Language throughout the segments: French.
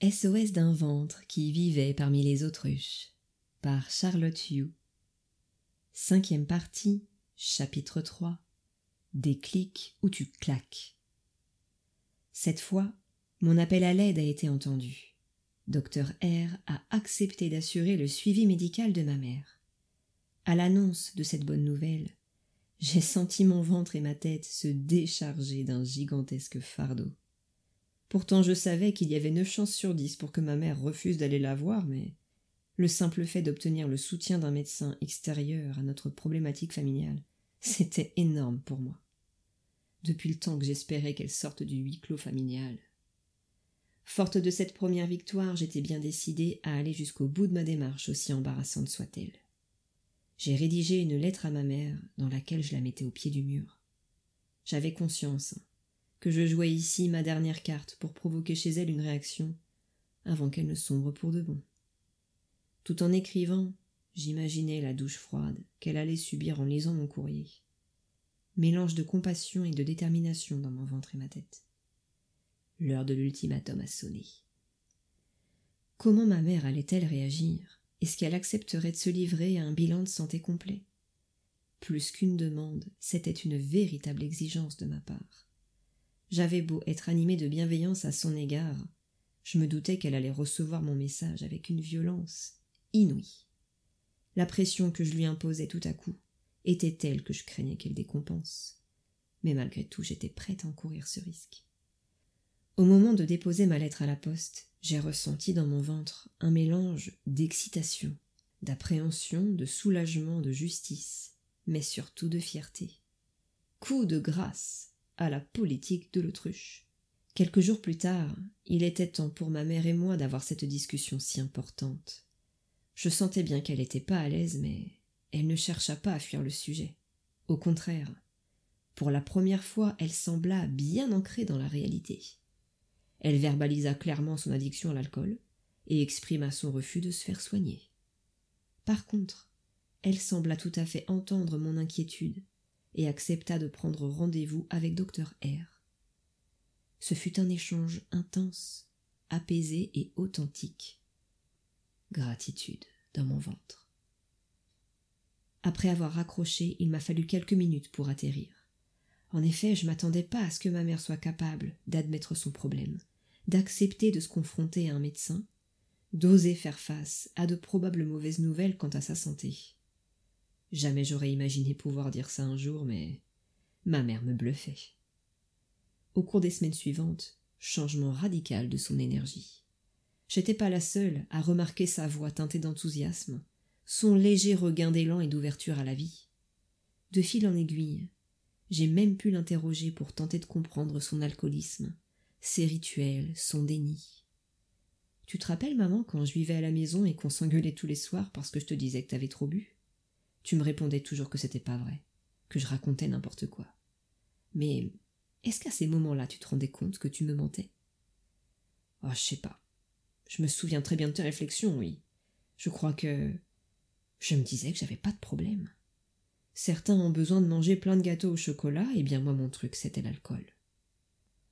SOS d'un ventre qui vivait parmi les autruches par Charlotte Hugh. Cinquième partie, chapitre 3 Des clics où tu claques. Cette fois, mon appel à l'aide a été entendu. Docteur R a accepté d'assurer le suivi médical de ma mère. À l'annonce de cette bonne nouvelle, j'ai senti mon ventre et ma tête se décharger d'un gigantesque fardeau. Pourtant je savais qu'il y avait neuf chances sur dix pour que ma mère refuse d'aller la voir, mais le simple fait d'obtenir le soutien d'un médecin extérieur à notre problématique familiale, c'était énorme pour moi. Depuis le temps que j'espérais qu'elle sorte du huis clos familial. Forte de cette première victoire, j'étais bien décidée à aller jusqu'au bout de ma démarche, aussi embarrassante soit-elle. J'ai rédigé une lettre à ma mère dans laquelle je la mettais au pied du mur. J'avais conscience que je jouais ici ma dernière carte pour provoquer chez elle une réaction avant qu'elle ne sombre pour de bon. Tout en écrivant, j'imaginais la douche froide qu'elle allait subir en lisant mon courrier. Mélange de compassion et de détermination dans mon ventre et ma tête. L'heure de l'ultimatum a sonné. Comment ma mère allait-elle réagir? Est-ce qu'elle accepterait de se livrer à un bilan de santé complet? Plus qu'une demande, c'était une véritable exigence de ma part. J'avais beau être animé de bienveillance à son égard, je me doutais qu'elle allait recevoir mon message avec une violence inouïe. La pression que je lui imposais tout à coup était telle que je craignais qu'elle décompense. Mais malgré tout, j'étais prête à encourir ce risque. Au moment de déposer ma lettre à la poste, j'ai ressenti dans mon ventre un mélange d'excitation, d'appréhension, de soulagement, de justice, mais surtout de fierté. Coup de grâce à la politique de l'autruche. Quelques jours plus tard, il était temps pour ma mère et moi d'avoir cette discussion si importante. Je sentais bien qu'elle n'était pas à l'aise, mais elle ne chercha pas à fuir le sujet. Au contraire, pour la première fois, elle sembla bien ancrée dans la réalité. Elle verbalisa clairement son addiction à l'alcool et exprima son refus de se faire soigner. Par contre, elle sembla tout à fait entendre mon inquiétude et accepta de prendre rendez-vous avec docteur R. Ce fut un échange intense, apaisé et authentique. Gratitude dans mon ventre. Après avoir raccroché, il m'a fallu quelques minutes pour atterrir. En effet, je m'attendais pas à ce que ma mère soit capable d'admettre son problème, d'accepter de se confronter à un médecin, d'oser faire face à de probables mauvaises nouvelles quant à sa santé. Jamais j'aurais imaginé pouvoir dire ça un jour, mais ma mère me bluffait. Au cours des semaines suivantes, changement radical de son énergie. J'étais pas la seule à remarquer sa voix teintée d'enthousiasme, son léger regain d'élan et d'ouverture à la vie. De fil en aiguille, j'ai même pu l'interroger pour tenter de comprendre son alcoolisme, ses rituels, son déni. Tu te rappelles, maman, quand je vivais à la maison et qu'on s'engueulait tous les soirs parce que je te disais que t'avais trop bu? Tu me répondais toujours que c'était pas vrai, que je racontais n'importe quoi. Mais est-ce qu'à ces moments-là tu te rendais compte que tu me mentais? Oh, je sais pas. Je me souviens très bien de tes réflexions, oui. Je crois que. Je me disais que j'avais pas de problème. Certains ont besoin de manger plein de gâteaux au chocolat, et bien moi mon truc c'était l'alcool.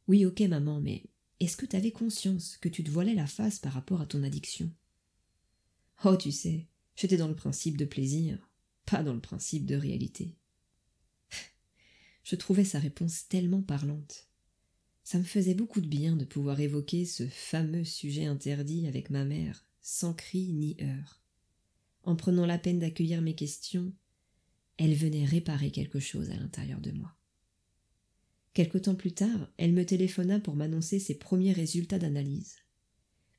Oui, ok, maman, mais est-ce que t'avais conscience que tu te voilais la face par rapport à ton addiction? Oh, tu sais, j'étais dans le principe de plaisir pas dans le principe de réalité. Je trouvais sa réponse tellement parlante. Ça me faisait beaucoup de bien de pouvoir évoquer ce fameux sujet interdit avec ma mère, sans cri ni heurts. En prenant la peine d'accueillir mes questions, elle venait réparer quelque chose à l'intérieur de moi. Quelque temps plus tard, elle me téléphona pour m'annoncer ses premiers résultats d'analyse.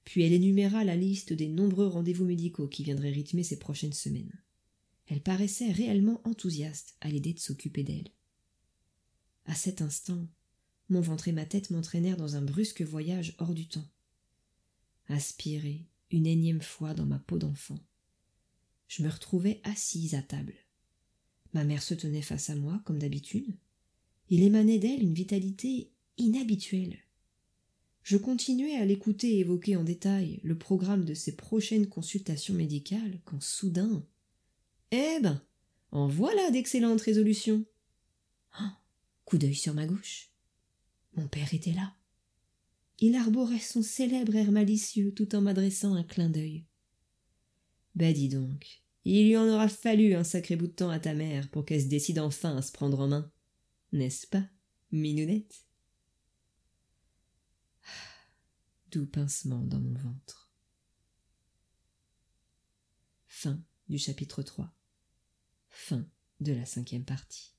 Puis elle énuméra la liste des nombreux rendez-vous médicaux qui viendraient rythmer ces prochaines semaines. Elle paraissait réellement enthousiaste à l'idée de s'occuper d'elle. À cet instant, mon ventre et ma tête m'entraînèrent dans un brusque voyage hors du temps. Aspirer une énième fois dans ma peau d'enfant. Je me retrouvais assise à table. Ma mère se tenait face à moi, comme d'habitude. Il émanait d'elle une vitalité inhabituelle. Je continuais à l'écouter évoquer en détail le programme de ses prochaines consultations médicales quand soudain eh ben, en voilà d'excellentes résolutions. Oh, coup d'œil sur ma gauche. Mon père était là. il arborait son célèbre air malicieux tout en m'adressant un clin d'œil. Ben dis donc, il lui en aura fallu un sacré bout de temps à ta mère pour qu'elle se décide enfin à se prendre en main, n'est-ce pas, minounette? Doux pincement dans mon ventre. Fin du chapitre 3. Fin de la cinquième partie.